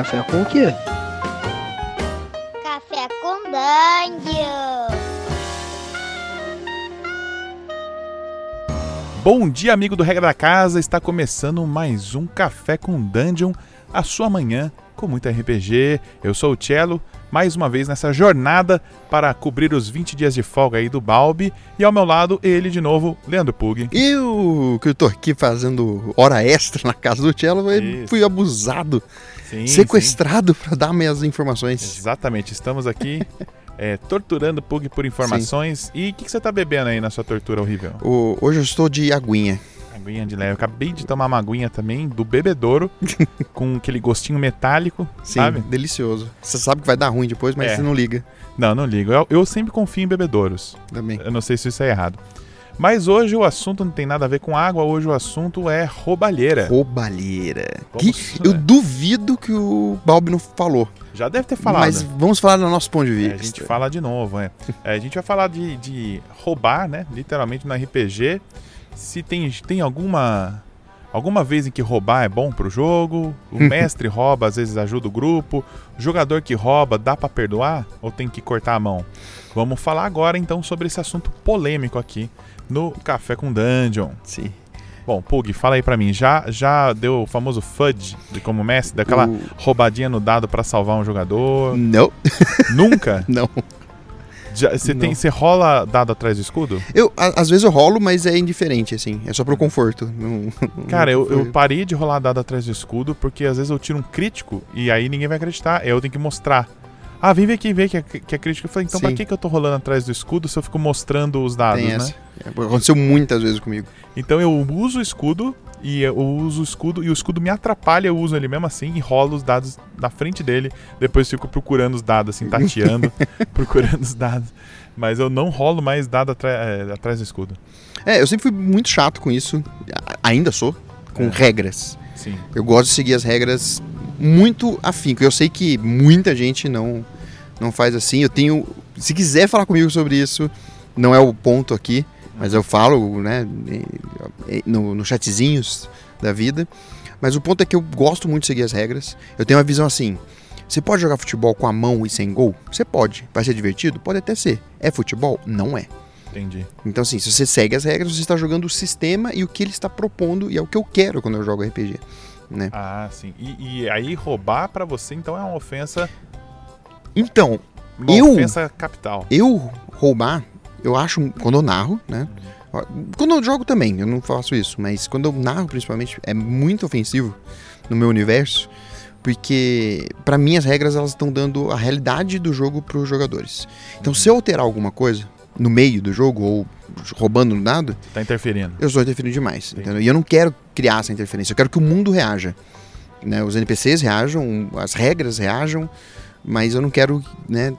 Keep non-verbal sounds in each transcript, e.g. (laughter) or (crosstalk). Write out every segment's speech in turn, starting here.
Café com o quê? Café com Dungeon. Bom dia, amigo do Regra da Casa. Está começando mais um Café com Dungeon, a sua manhã com muito RPG. Eu sou o Cello, mais uma vez nessa jornada para cobrir os 20 dias de folga aí do Balbi. E ao meu lado, ele de novo, Leandro Pug. Eu, que eu tô aqui fazendo hora extra na casa do Cello, Isso. fui abusado, Sim, sequestrado pra dar minhas sim. informações. Exatamente, estamos aqui (laughs) é, torturando o Pug por informações. E o que, que você tá bebendo aí na sua tortura horrível? O- hoje eu estou de aguinha. Aguinha de leve. Eu acabei de tomar uma aguinha também do bebedouro, (laughs) com aquele gostinho metálico, Sim, sabe? delicioso. Você sabe que vai dar ruim depois, mas É. você não liga Não, não ligo. Eu, eu sempre confio em bebedouros. também. Eu não sei se isso é errado. Mas hoje o assunto não tem nada a ver com água, hoje o assunto é roubalheira. Roubalheira. Que eu né? duvido que o Balbi não falou. Já deve ter falado. Mas vamos falar do nosso ponto de É, vista. a gente fala de novo, é. É, A gente vai falar de, de roubar, né? Literalmente no RPG. Se tem, tem alguma. Alguma vez em que roubar é bom pro jogo, o (laughs) mestre rouba, às vezes ajuda o grupo, o jogador que rouba dá pra perdoar ou tem que cortar a mão? Vamos falar agora então sobre esse assunto polêmico aqui no Café com Dungeon. Sim. Bom, Pug, fala aí pra mim, já, já deu o famoso FUD de como mestre, daquela O- roubadinha no dado pra salvar um jogador? Não, (laughs) Nunca? não. Você tem, você rola dado atrás do escudo? Eu, a- às vezes eu rolo, mas é indiferente, assim. É só pro conforto. (laughs) Não- Cara, eu, eu parei de rolar dado atrás do escudo porque às vezes eu tiro um crítico e aí ninguém vai acreditar. Eu tenho que mostrar. Ah, vem ver aqui ver que é, que é crítico. Eu falei, então pra Sim. que, que eu tô rolando atrás do escudo se eu fico mostrando os dados, Tem né? essa. É, Aconteceu muitas vezes comigo. Então eu uso o escudo e eu uso o escudo e o escudo me atrapalha, eu uso ele mesmo assim e rolo os dados na frente dele. Depois fico procurando os dados, assim, tateando, (laughs) procurando os dados. Mas eu não rolo mais dado é, atrás do escudo. É, eu sempre fui muito chato com isso. Ainda sou. Com É. regras. Sim. Eu gosto de seguir as regras muito afinco. Eu sei que muita gente não, não faz assim. Eu tenho. Se quiser falar comigo sobre isso, não é o ponto aqui, mas eu falo, né, no, no chatzinhos da vida. Mas o ponto é que eu gosto muito de seguir as regras. Eu tenho uma visão assim. Você pode jogar futebol com a mão e sem gol? Você pode. Vai ser divertido? Pode até ser. É futebol? Não é. Entendi. Então, assim, se você segue as regras, você está jogando o sistema e o que ele está propondo, e é o que eu quero quando eu jogo RPG. Né? Ah, sim. E, e aí roubar pra você então é uma ofensa, Então, uma Eu? ofensa capital. eu roubar, eu acho, quando eu narro, né? Quando eu jogo também, eu não faço isso, mas quando eu narro, principalmente, é muito ofensivo no meu universo, porque para mim as regras elas estão dando a realidade do jogo para os jogadores. Então, se eu alterar alguma coisa no meio do jogo ou roubando no dado, Tá interferindo. eu estou interferindo demais. E eu não quero criar essa interferência, eu quero que o mundo reaja. Né? Os NPCs reajam, as regras reajam, mas eu não quero né,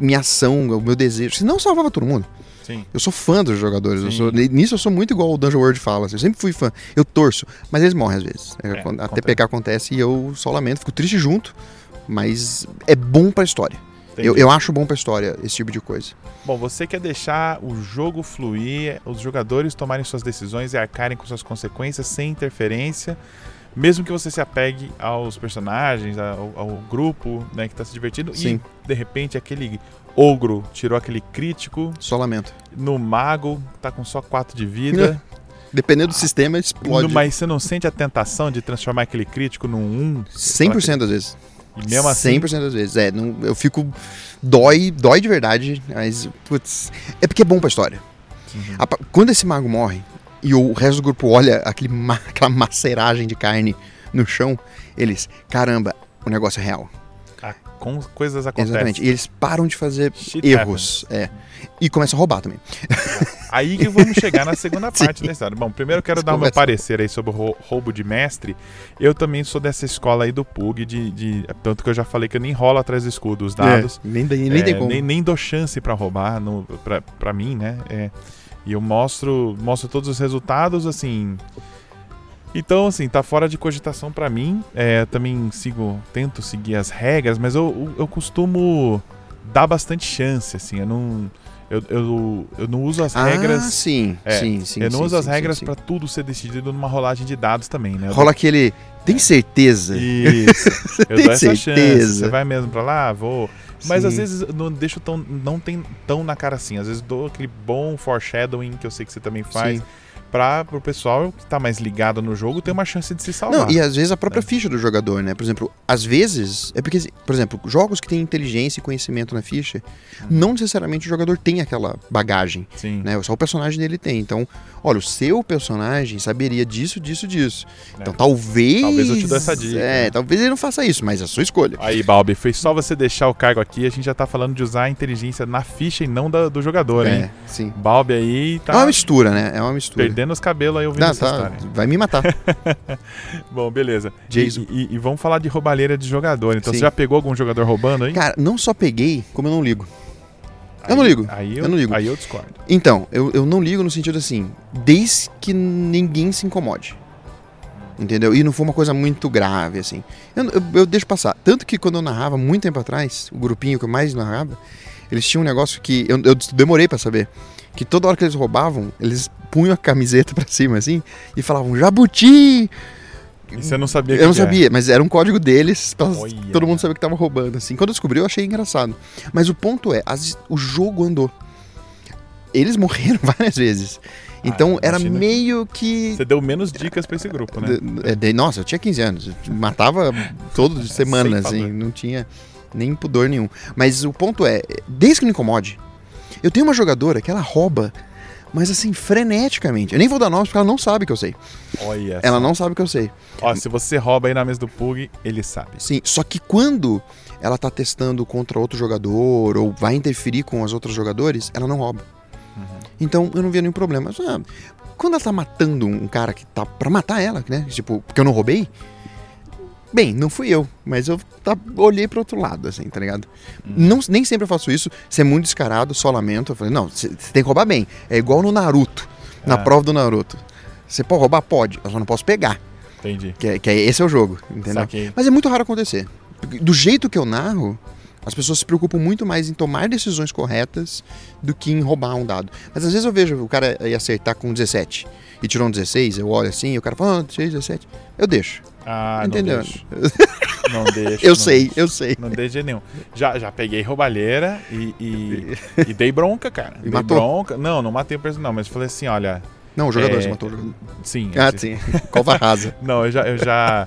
minha ação, o meu desejo. Senão eu salvava todo mundo. Sim. Eu sou fã dos jogadores. Eu sou, nisso eu sou muito igual o Dungeon World fala. assim, Eu sempre fui fã. Eu torço, mas eles morrem às vezes. É, É, quando a acontece. TPK acontece e eu só lamento, fico triste junto, mas é bom pra história. Eu, eu acho bom pra história esse tipo de coisa. Bom, você quer deixar o jogo fluir, os jogadores tomarem suas decisões e arcarem com suas consequências sem interferência, mesmo que você se apegue aos personagens, ao, ao grupo né, que tá se divertindo, Sim. e de repente aquele ogro tirou aquele crítico Só lamento. no mago, tá com só 4 de vida. (laughs) Dependendo do sistema, explode. Mas você não sente a tentação de transformar aquele crítico num 1? 100% das vezes. E mesmo assim. 100% das vezes. É, não, eu fico. Dói, dói de verdade, mas. Putz, é porque é bom pra história. Uhum. A quando esse mago morre e o resto do grupo olha aquele (laughs) aquela maceragem de carne no chão, eles. Caramba, o negócio é real. Com, coisas acontecem. Exatamente. E eles param de fazer Shit erros. É. E começam a roubar também. (laughs) Aí que vamos chegar na segunda (laughs) parte da história. Bom, primeiro eu quero dar o meu parecer aí sobre o rou- roubo de mestre. Eu também sou dessa escola aí do Pug, de, de- tanto que eu já falei que eu nem rolo atrás do escudo os dados. É, nem, nem, nem É, tem como. nem, nem dou chance pra roubar no, pra, pra mim, né? É, e eu mostro, mostro todos os resultados, assim. Então, assim, tá fora de cogitação pra mim. É, também sigo, tento seguir as regras, mas eu, eu, costumo dar bastante chance, assim. Eu não, Eu, eu, eu não uso as Ah, regras. sim, É, sim, sim. eu não sim, uso as sim, regras sim, pra tudo ser decidido numa rolagem de dados também, né? Eu Rola aquele. Tem certeza? Isso. (laughs) Eu Tem dou essa chance. certeza? Você vai mesmo pra lá? Vou. Mas Sim. às vezes não deixo tão. Não tem tão na cara assim. Às vezes dou aquele bom foreshadowing que eu sei que você também faz. Sim. Pra pro pessoal que tá mais ligado no jogo ter uma chance de se salvar. Não, e às vezes a própria É. ficha do jogador, né? Por exemplo, às vezes. É porque, por exemplo, jogos que têm inteligência e conhecimento na ficha, Uhum. não necessariamente o jogador tem aquela bagagem, Sim. né? Só o personagem dele tem. Então, olha, o seu personagem saberia disso, disso, disso. Então, É. talvez. Talvez eu te dou essa dica, É, né? talvez ele não faça isso, mas é a sua escolha. Aí, Balbi, foi só você deixar o cargo aqui. A gente já tá falando de usar a inteligência na ficha e não da- do jogador, hein? É, sim. Balbi aí É tá uma mistura, né? É uma mistura. Perdendo os cabelos aí ouvindo Não, essa tá, história. vai me matar. (laughs) Bom, beleza. Jason. E, e- e vamos falar de roubalheira de jogador. Então, Sim. você já pegou algum jogador roubando aí? Cara, não só peguei, como eu não ligo. eu Aí- não ligo. Aí Eu não ligo. Aí eu discordo. Então, eu, eu não ligo no sentido assim, desde que ninguém se incomode. Entendeu? E não foi uma coisa muito grave, assim. Eu, eu, eu deixo passar. Tanto que quando eu narrava, muito tempo atrás, o grupinho que eu mais narrava, eles tinham um negócio que eu, eu demorei pra saber. Que toda hora que eles roubavam, eles punham a camiseta pra cima, assim, e falavam, Jabuti! E você não sabia Eu não que é. sabia, mas era um código deles, Olha. todo mundo saber que tava roubando, assim. Quando eu descobri, eu achei engraçado. Mas o ponto é, as- o jogo andou. Eles morreram (laughs) várias vezes. Então Ah, era que- meio que. Você deu menos dicas pra esse grupo, né? É, de- nossa, eu tinha 15 anos. Matava toda (laughs) semana, Sem assim. Não tinha nem pudor nenhum. Mas o ponto é, desde que me incomode, eu tenho uma jogadora que ela rouba, mas assim, freneticamente. Eu nem vou dar nomes porque ela não sabe que eu sei. Olha. Ela só. não sabe que eu sei. Ó, se você rouba aí na mesa do Pug, ele sabe. Sim, só que quando ela tá testando contra outro jogador ou vai interferir com os outros jogadores, ela não rouba. Uhum. Então eu não via nenhum problema. Mas, ah, quando ela tá matando um cara que tá pra matar ela, né? Tipo, porque eu não roubei. Bem, não fui eu, mas eu tá, olhei pro outro lado, assim, tá ligado? Uhum. Não, nem sempre eu faço isso, você é muito descarado, só lamento. Eu falei, não, você tem que roubar bem. É igual no Naruto, na Ah. prova do Naruto. Você pode roubar? Pode, eu só não posso pegar. Entendi. Que, é- que é- esse é o jogo, entendeu? Saquei. Mas é muito raro acontecer. Do jeito que eu narro, as pessoas se preocupam muito mais em tomar decisões corretas do que em roubar um dado. Mas às vezes eu vejo o cara ir acertar com 17 e tirou um 16, eu olho assim e o cara fala, ah, 16, 17. Eu deixo. Ah, Entendeu? não deixo. Não deixo. Eu não sei, deixo. eu sei. Não dei de jeito nenhum. Já, já peguei roubalheira e, e, e dei bronca, cara. E dei matou? bronca. Não, não matei o personagem, não, mas falei assim, olha. Não, o jogador, É, matou o jogador. Sim. Ah, eu- sim. (laughs) Cova rasa. Não, eu já, eu já.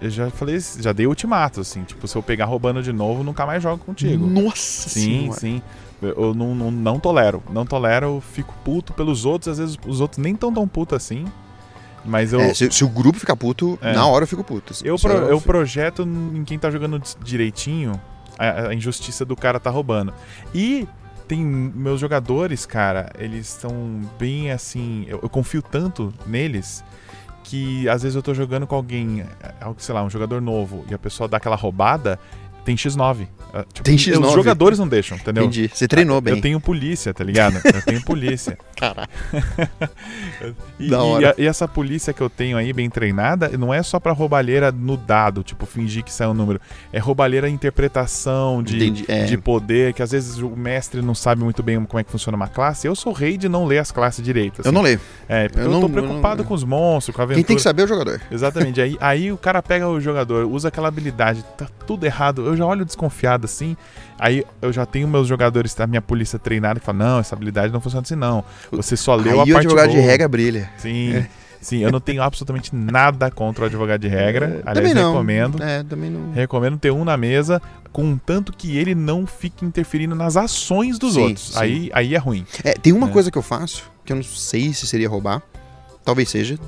Eu já falei, já dei ultimato, assim. Tipo, se eu pegar roubando de novo, nunca mais jogo contigo. Nossa Sim, senhora. sim. Eu, eu não, não, não tolero. Não tolero, eu fico puto pelos outros. Às vezes os outros nem tão tão puto assim. Mas eu, É, se, se o grupo ficar puto, É. na hora eu fico puto. eu, pro- eu fico- projeto em quem tá jogando direitinho a, a injustiça do cara tá roubando. E tem meus jogadores, cara, eles são bem assim. Eu, eu confio tanto neles que às vezes eu tô jogando com alguém, é, sei lá, um jogador novo, e a pessoa dá aquela roubada, tem X9. Ah, tipo, Tem X9. Os jogadores não deixam, entendeu? Entendi. Você treinou bem. Eu tenho polícia, tá ligado? Eu tenho polícia. (laughs) Caralho. (laughs) E, Da e hora. a- e essa polícia que eu tenho aí, bem treinada, não é só pra roubalheira no dado, tipo, fingir que sai um número. É roubalheira interpretação de. É. de poder, que às vezes o mestre não sabe muito bem como é que funciona uma classe. Eu sou rei de não ler as classes direito. Eu assim. não leio. É, porque eu eu, não- tô eu preocupado não- com os monstros, com a aventura. Quem tem que saber é o jogador. Exatamente. aí, aí o cara pega o jogador, usa aquela habilidade, tá tudo errado. Eu já olho desconfiado assim. Aí eu já tenho meus jogadores da minha polícia treinada que falam: não, essa habilidade não funciona assim, não. Você só leu Aí a o parte advogado de boa." regra brilha. Sim. Sim, eu não tenho absolutamente nada contra o advogado de regra. Aliás, É, também não. recomendo. É, também não. Recomendo ter um na mesa, contanto que ele não fique interferindo nas ações dos Sim, outros. sim. Aí, aí é ruim. É, tem uma É. coisa que eu faço, que eu não sei se seria roubar, talvez seja,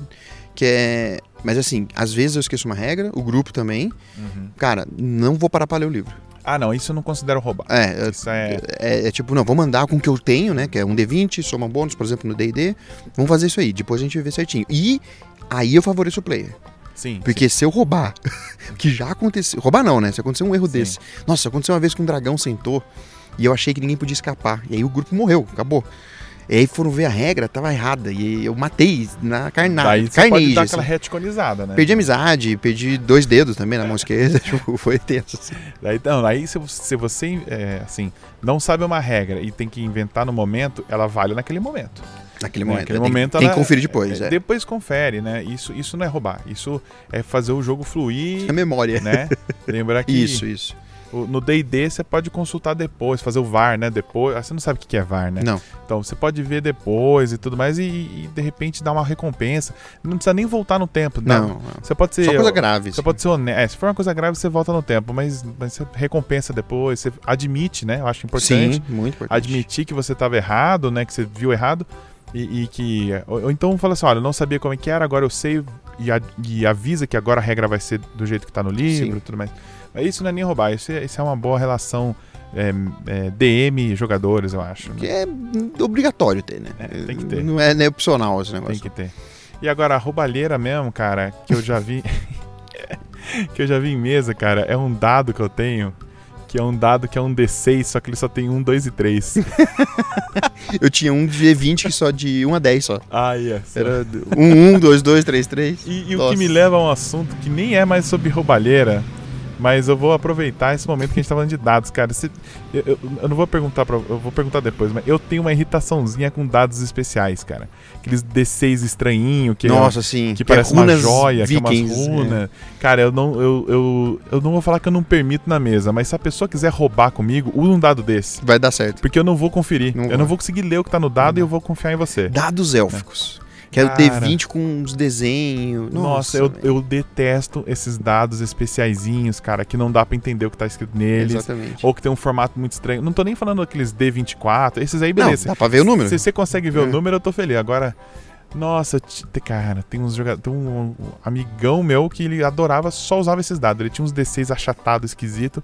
que é. Mas assim, às vezes eu esqueço uma regra, o grupo também. Cara, não vou parar pra ler o livro. Ah, não, isso eu não considero roubar. É, é. é, é tipo, não, vou mandar com o que eu tenho, né? Que é um D20, soma um bônus, por exemplo, no DD. Vamos fazer isso aí, depois a gente vê certinho. E aí eu favoreço o player. Sim. Porque se eu roubar, (laughs) que já aconteceu. Roubar não, né? Se acontecer um erro Sim. desse. Nossa, aconteceu uma vez que um dragão sentou e eu achei que ninguém podia escapar. E aí o grupo morreu, acabou. E aí foram ver a regra, tava errada. E eu matei na carnada. Daí você pode dar assim. aquela retconizada, né? Perdi amizade, perdi dois dedos também na mão esquerda. (laughs) tipo, foi tenso. assim. Daí, não, aí se, você- se você, é, assim, não sabe uma regra e tem que inventar no momento, ela vale naquele momento. Naquele né? momento. Naquele tem, momento tem que ela- conferir depois. é, É, Depois confere, né? Isso, isso não é roubar. Isso é fazer o jogo fluir, A memória. né? (laughs) Lembrar que Isso, isso. No D&D você pode consultar depois, fazer o VAR, né? Depois, ah, você não sabe o que é VAR, né? Não. Então você pode ver depois e tudo mais e, e, de repente dar uma recompensa. Não precisa nem voltar no tempo, não. Não. não. Você pode ser Só coisa grave. Você assim. pode ser honesto. É, se for uma coisa grave, você volta no tempo, mas, mas você recompensa depois, você admite, né? Eu acho importante. Sim, muito importante. Admitir que você estava errado, né? Que você viu errado. E, e que. Ou, ou então fala assim: olha, eu não sabia como é que era, agora eu sei. E, a- e avisa que agora a regra vai ser do jeito que tá no livro e tudo mais. Mas isso não é nem roubar, isso é, isso é uma boa relação é, é, DM jogadores, eu acho. né? Que é obrigatório ter, né? É, tem que ter. Não é, é opcional esse Tem negócio. que ter. E agora, a roubalheira mesmo, cara, que eu já vi. (laughs) que eu já vi em mesa, cara, é um dado que eu tenho. Que é um dado que é um D6, só que ele só tem um, dois e três. (laughs) Eu tinha um G20 que só de 1 a 10 só. Ai, essa. Era 1, 1, 2, 2, 3, 3. E, e o que me leva a um assunto que nem é mais sobre roubalheira, mas eu vou aproveitar esse momento que a gente tá falando de dados, cara. Se- eu, eu- eu não vou perguntar pra, eu vou perguntar depois, mas eu tenho uma irritaçãozinha com dados especiais, cara. Aqueles D6 estranhinho que é- Nossa, sim. que parece uma runas joia, que é umas vikings, runas. Cara, eu não, eu, eu, eu não vou falar que eu não permito na mesa, mas se a pessoa quiser roubar comigo, usa um dado desse. Vai dar certo. Porque eu não vou conferir. Não eu vai. não vou conseguir ler o que tá no dado e eu vou confiar em você. Dados élficos. Que o Cara. D20 com uns desenhos. Nossa, eu, eu detesto esses dados especiaizinhos, cara, que não dá pra entender o que tá escrito neles. Exatamente. Ou que tem um formato muito estranho. Não tô nem falando daqueles D24, esses aí, Não, beleza. dá pra ver o número. Se você consegue ver É. o número, eu tô feliz. Agora, nossa, cara, tem uns jogadores. Tem um amigão meu que ele adorava, só usava esses dados. Ele tinha uns D6 achatados, esquisito.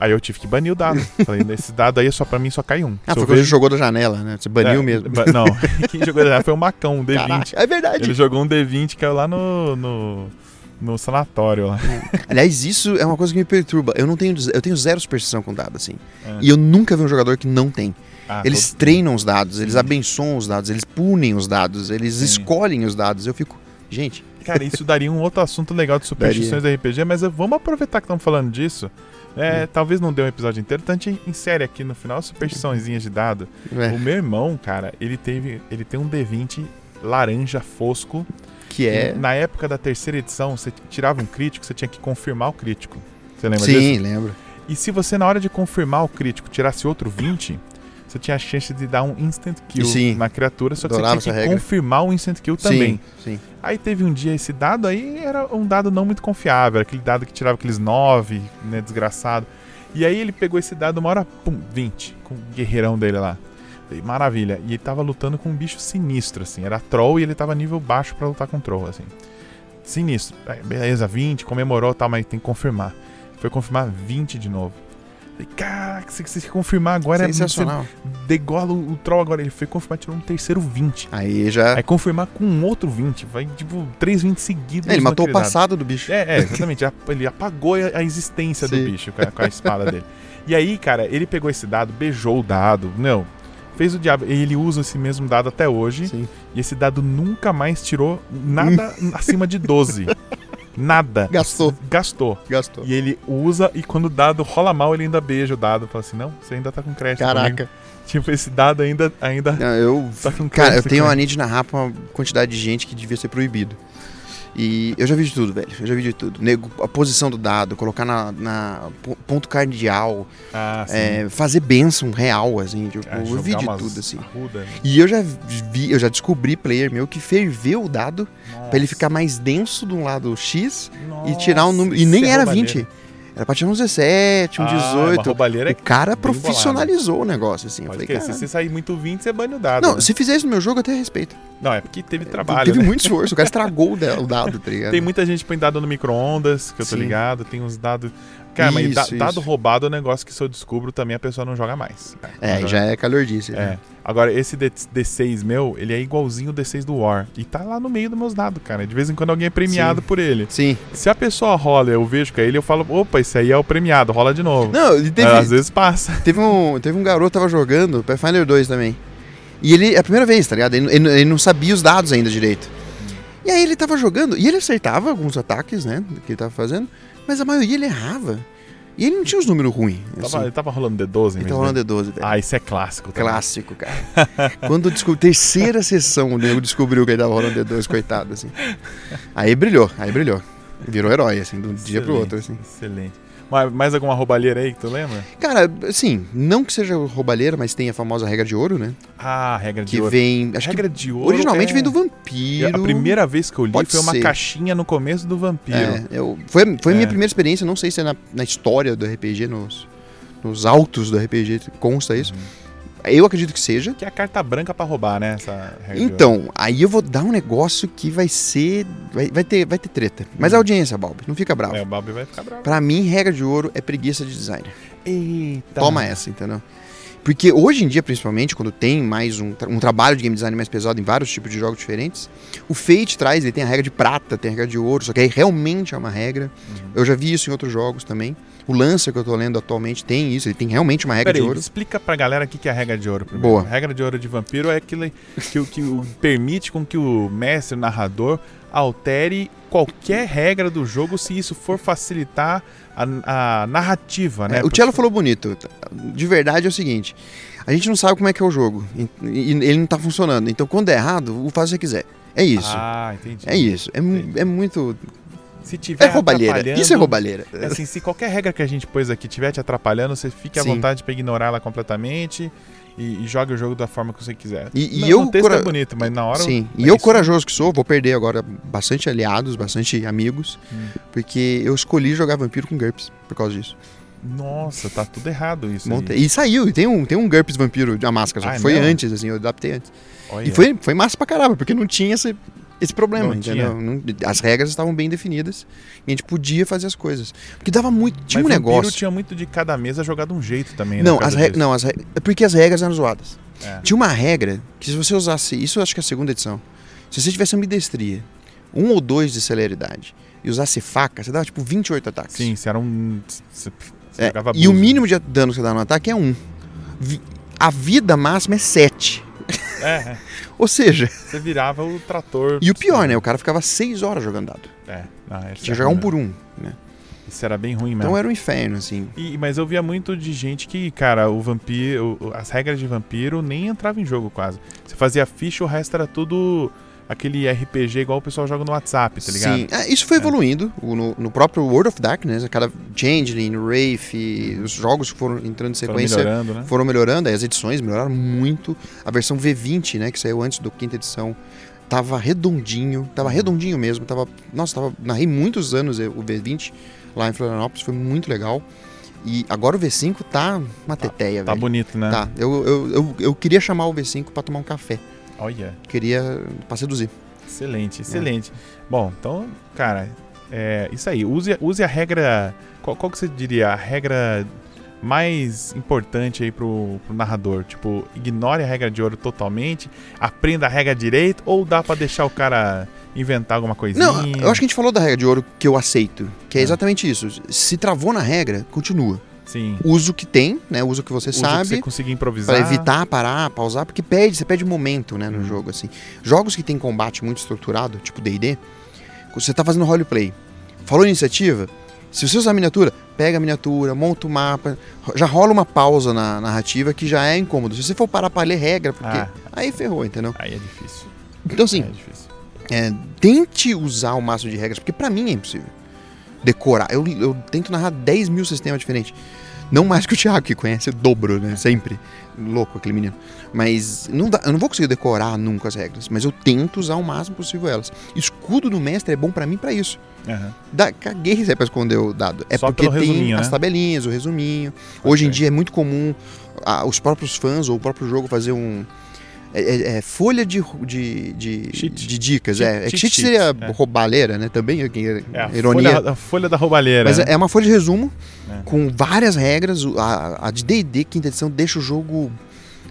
Aí eu tive que banir o dado. (laughs) Falei, esse dado aí é só pra mim só cai um. Ah, Se foi vejo- jogou da janela, né? Você baniu É, mesmo. ba- Não, (laughs) (laughs) quem jogou da foi o Macão, um D20. Caraca, é verdade. Ele jogou um D20 caiu lá no, no, no sanatório lá. Aliás, isso é uma coisa que me perturba. Eu não tenho, eu tenho zero superstição com dado, assim. É. E eu nunca vi um jogador que não tem. Ah, Eles todo- treinam os dados, eles abençoam os dados, eles punem os dados, eles Sim. escolhem os dados. Eu fico, gente, Cara, isso daria um outro assunto legal de superstições da RPG, mas vamos aproveitar que estamos falando disso. É, Talvez não dê um episódio inteiro, então a gente insere aqui no final superstiçõezinhas de dado. é, O meu irmão, cara, ele teve. Ele tem um D20 laranja fosco. que é. Na época da terceira edição, você tirava um crítico, você tinha que confirmar o crítico. Você lembra Sim, disso? lembro. E se você, na hora de confirmar o crítico, tirasse outro 20, você tinha a chance de dar um instant kill Sim. na criatura, só que você tinha que regra. confirmar o instant kill também. Sim, sim. Aí teve um dia esse dado aí, era um dado não muito confiável, era aquele dado que tirava aqueles 9, né, desgraçado. E aí ele pegou esse dado uma hora, pum, 20, com o guerreirão dele lá. Maravilha. E ele tava lutando com um bicho sinistro, assim. Era troll e ele tava nível baixo pra lutar com troll, assim. Sinistro. Beleza, 20, comemorou, tá, mas tem que confirmar. Foi confirmar 20 de novo. Caraca, se você confirmar agora é Sensacional. você degola o, o troll agora. Ele foi confirmar, tirou um terceiro 20. Aí já. Aí confirmar com um outro 20. Vai, tipo, três 20 seguidos. É, ele matou o passado do bicho. É, é, exatamente. Ele apagou a a existência do Sim. bicho com a, com a espada dele. E aí, cara, ele pegou esse dado, beijou o dado. Não. Fez o diabo. E ele usa esse mesmo dado até hoje. Sim. E esse dado nunca mais tirou nada (laughs) acima de 12. Nada. Gastou. Gastou. Gastou. E ele usa, e quando o dado rola mal, ele ainda beija o dado. Fala assim: não, você ainda tá com crédito. comigo." Caraca. (laughs) Tipo, esse dado ainda, ainda Não, eu. tá com crédito. Cara, eu tenho uma mania de narrar pra uma quantidade de gente que devia ser proibido. E eu já vi de tudo, velho. Eu já vi de tudo. Nego, a posição do dado, colocar na, na po- ponto cardeal, Ah, é, fazer bênção real, assim. Tipo, Ah, eu vi de tudo, assim. arruda, né? E eu já vi, eu já descobri player meu que ferveu o dado pra ele ficar mais denso de um lado X e Nossa, tirar um número. E nem é era roubalheira. 20. Era pra tirar um 17, um Ah, é uma 18. roubalheira o cara profissionalizou o negócio, assim. Eu Pode falei, crer, cara. se você sair muito 20, você bane o dado. Não, né? se fizer isso no meu jogo, eu até respeito. Não, é porque teve trabalho. Teve né? muito esforço, o cara estragou o da- o dado, tá ligado? Tem muita gente põe dado no micro-ondas, que eu tô Sim. ligado. Tem uns dados. Cara, mas Isso, dado isso. roubado é um negócio que se eu descubro também a pessoa não joga mais. É, Não já joga. é calordice. É. né? Agora, esse D- D6 meu, ele é igualzinho o D6 do War. E tá lá no meio dos meus dados, cara. De vez em quando alguém é premiado Sim. por ele. Sim. Se a pessoa rola eu vejo que é ele, eu falo, opa, esse aí é o premiado, rola de novo. Não, teve, às vezes passa. teve, um, teve um garoto que tava jogando Pathfinder 2 também. E ele, é a primeira vez, tá ligado? Ele, ele- ele não sabia os dados ainda direito. E aí ele tava jogando, e ele acertava alguns ataques, né, que ele tava fazendo, mas a maioria ele errava. E ele não tinha os números ruins. Tava, assim. ele tava rolando D12 Ele mesmo. tava rolando D12, velho. Ah, isso é clássico. também. Clássico, cara. (laughs) Quando descobriu, terceira sessão, o nego descobriu que ele tava rolando D2, coitado, assim. Aí brilhou, aí brilhou. Virou herói, assim, de um dia pro outro, assim. Excelente. Mais, mais alguma roubalheira aí que tu lembra? Cara, assim, não que seja roubalheira, mas tem a famosa regra de ouro, né? Ah, regra de Que ouro. vem. Acho regra que de ouro. originalmente é- vem do vampiro. A primeira vez que eu li Pode foi uma ser. caixinha no começo do Vampiro. É, eu, foi foi É. minha primeira experiência, não sei se é na, na história do RPG, nos, nos autos do RPG consta isso. Uhum. Eu acredito que seja. Que é a carta branca pra roubar, né? Então, aí eu vou dar um negócio que vai ser. Vai, vai ter, vai ter treta. Mas a audiência, Bob, não fica bravo. É, o Balbi vai ficar bravo. Pra mim, regra de ouro é preguiça de designer. Eita. Toma essa, entendeu? Porque hoje em dia, principalmente, quando tem mais um, um trabalho de game design mais pesado em vários tipos de jogos diferentes, o Fate traz, ele tem a regra de prata, tem a regra de ouro, só que aí realmente é uma regra. Uhum. Eu já vi isso em outros jogos também. O Lancer que eu tô lendo atualmente tem isso, ele tem realmente uma regra Peraí, de ouro. explica pra galera o que que é a regra de ouro primeiro. Boa. A regra de ouro de vampiro é aquilo que, que o- (laughs) permite com que o mestre, o narrador, altere qualquer regra do jogo se isso for facilitar a, a narrativa, né? É, o Cello falou bonito. De verdade é o seguinte: a gente não sabe como é que é o jogo. E, ele não tá funcionando. Então, quando é errado, o faz o que você quiser. É isso. Ah, entendi. é isso. É, entendi. é muito. Se tiver É roubalheira. Isso é roubalheira. Assim, se qualquer regra que a gente pôs aqui estiver te atrapalhando, você fique à Sim. vontade pra ignorar ela completamente e, e jogue o jogo da forma que você quiser. E- e Não, eu o texto cora- é bonito, mas na hora... Sim. é E eu, isso. corajoso que sou, vou perder agora bastante aliados, bastante amigos, Hum. porque eu escolhi jogar vampiro com GURPS por causa disso. Nossa, tá tudo errado isso aí. Montei- E saiu, e tem um, tem um GURPS vampiro de máscara, só Ah, que é foi mesmo? antes, assim, eu adaptei antes. Olha. E foi, foi massa pra caramba, porque não tinha esse, esse problema, Não entendeu? Não- as regras estavam bem definidas e a gente podia fazer as coisas. Porque dava muito. Tinha Mas um negócio. tinha muito de cada mesa jogar de um jeito também, né? Não, as não, as re... é porque as regras eram zoadas. É. Tinha uma regra que se você usasse. Isso eu acho que é a segunda edição. Se você tivesse ambidestria, um ou dois de celeridade, e usasse faca, você dava tipo 28 ataques. Sim, se era um... Você você É, e o mínimo de dano que você dá no ataque é um. A vida máxima é 7. É, é. Ou seja, Você virava o trator... e o pior, né? O cara ficava 6 horas jogando dado. É, esse Tinha que jogar um por um. Né? Isso era bem ruim mesmo. Então era um inferno, assim. E- mas eu via muito de gente que, cara, o vampiro, as regras de vampiro nem entrava em jogo quase. Você fazia ficha, o resto era tudo aquele RPG igual o pessoal joga no WhatsApp, tá ligado? Sim, é, isso foi evoluindo o- no, no próprio World of Darkness, cada Changeling, Wraith, os jogos que foram entrando em Foram sequência melhorando, né? foram melhorando, as edições melhoraram muito. A versão V20, né, que saiu antes do quinta edição, tava redondinho, tava redondinho mesmo, tava, nossa, tava, narrei muitos anos eh, o V20 lá em Florianópolis, foi muito legal. E agora o V5 tá uma teteia, Tá velho. bonito, né? Tá, eu, eu, eu, eu queria chamar o V5 pra tomar um café, Olha, queria pra seduzir. excelente, excelente. Bom, então, cara, é isso aí. Use, use a regra. Qual, qual que você diria? A regra mais importante aí pro, pro narrador? Tipo, ignore a regra de ouro totalmente, aprenda a regra direito, ou dá pra deixar o cara inventar alguma coisinha? Não, eu acho que a gente falou da regra de ouro que eu aceito, que é Ah. exatamente isso. Se travou na regra, continua. Sim. Usa o que tem, né? Usa o que você Usa que sabe. você conseguir improvisar. Pra evitar, parar, pausar, porque perde, você perde momento, né, no Uhum. jogo, assim. Jogos que tem combate muito estruturado, tipo D&D, você tá fazendo roleplay. Falou iniciativa, se você usar miniatura, pega a miniatura, monta o mapa, já rola uma pausa na narrativa que já é incômodo. Se você for parar pra ler regra, porque Ah. aí ferrou, entendeu? Aí é difícil. Então, assim, É difícil. é, tente usar o máximo de regras, porque pra mim é impossível. Decorar. Eu, eu tento narrar 10 mil sistemas diferentes. Não mais que o Thiago, que conhece o dobro, né? Sempre. Louco aquele menino. Mas não dá, eu não vou conseguir decorar nunca as regras, mas eu tento usar o máximo possível elas. Escudo do mestre é bom pra mim pra isso. Aham. Dá, caguei se é pra esconder o dado. É Só porque tem resuminho, as né? tabelinhas, o resuminho. Hoje em dia é muito comum ah, os próprios fãs ou o próprio jogo fazer um. É- é- é folha de, de, de, de dicas. Cheat- é, é que cheat cheat seria é. roubalheira, né? Também, aqui, É a ironia. folha, a folha da roubalheira. Mas né? é é uma folha de resumo É. com várias regras. A, a de D&D, quinta edição, deixa o jogo,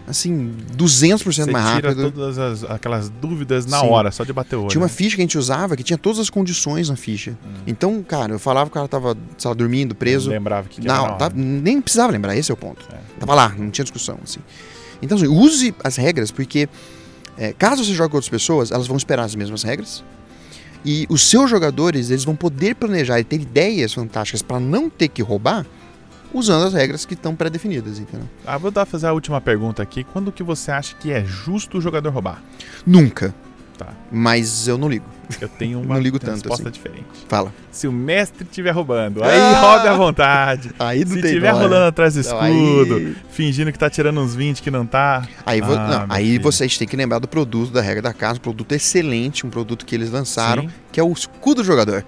assim, 200% Você mais tira rápido. todas as, aquelas dúvidas na Sim. hora, só de bater o olho. Tinha uma né? ficha que a gente usava que tinha todas as condições na ficha. Hum. Então, cara, eu falava que o cara tava, sei lá, dormindo, preso. Lembrava que, que era Não, na tá- nem precisava lembrar, esse é o ponto. É. Tava lá, não tinha discussão, assim. Então, assim, use as regras, porque é, caso você jogue com outras pessoas, elas vão esperar as mesmas regras. E os seus jogadores, eles vão poder planejar e ter ideias fantásticas para não ter que roubar, usando as regras que estão pré-definidas, entendeu? Ah, vou dar fazer a última pergunta aqui. Quando que você acha que é justo o jogador roubar? Nunca. Tá. Mas eu não ligo. Eu tenho (laughs) uma Não ligo tanto, resposta assim. diferente. Fala. Se o mestre estiver roubando, aí Ah! roube à vontade. (laughs) Aí não Se estiver dó, né? rolando atrás do Não, escudo, aí- fingindo que tá tirando uns 20 que não tá. Aí, vo- Ah, não, aí vocês têm que lembrar do produto da regra da casa, um produto excelente, um produto que eles lançaram, Sim. que é o escudo jogador.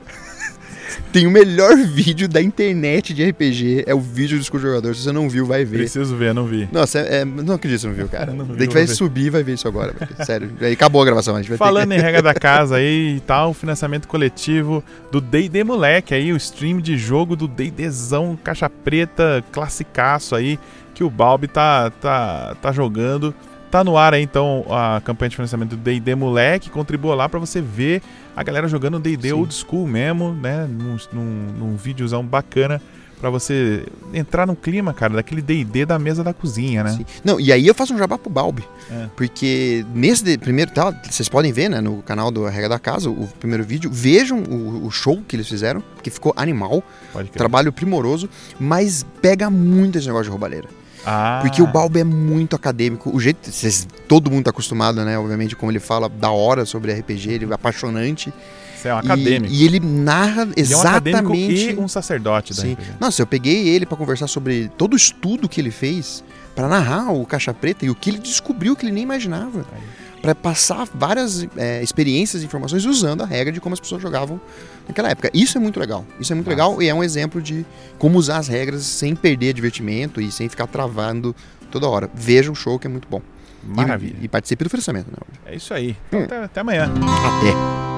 Tem o melhor (laughs) vídeo da internet de RPG, é o vídeo do escudo jogador. Se você não viu, vai ver. Preciso ver, não vi. Nossa, é, é- não acredito que você não viu, cara. Não vi, gente vou vai ver. subir vai ver isso agora. Sério. Aí acabou a gravação. A gente vai ter Falando em regra da (laughs) casa aí e tal, financiamento coletivo do D&D Moleque aí, o stream de jogo do D&Dzão caixa preta, classicaço aí, que o Balbi tá, tá, tá jogando. Tá no ar aí então a campanha de financiamento do D&D Moleque, contribua lá pra você ver a galera jogando D&D old school mesmo, né, num, num, num videozão bacana pra você entrar no clima, cara, daquele D&D da mesa da cozinha, né? Sim. Não, e aí eu faço um jabá pro Balbi. É. Porque nesse primeiro, tá, vocês podem ver, né, no canal do Regra da Casa, o primeiro vídeo, vejam o, o show que eles fizeram, que ficou animal, trabalho primoroso, mas pega muito esse negócio de roubalheira. Ah, Porque o Balbi é muito acadêmico, o jeito, todo mundo tá acostumado, né, obviamente, como ele fala da hora sobre RPG, ele é apaixonante. você é um E- acadêmico. E, ele narra Ele é um acadêmico exatamente... e um sacerdote da Sim. RPG. Nossa, eu peguei ele pra conversar sobre todo o estudo que ele fez pra narrar o Caixa Preta e o que ele descobriu que ele nem imaginava. Aí. Pra passar várias é, experiências e informações usando a regra de como as pessoas jogavam naquela época. Isso é muito legal. Isso é muito Massa. legal e é um exemplo de como usar as regras sem perder divertimento e sem ficar travando toda hora. Veja o show que é muito bom. E- Maravilha. E, participe do financiamento. Né? É isso aí. Então, até, até amanhã. Até.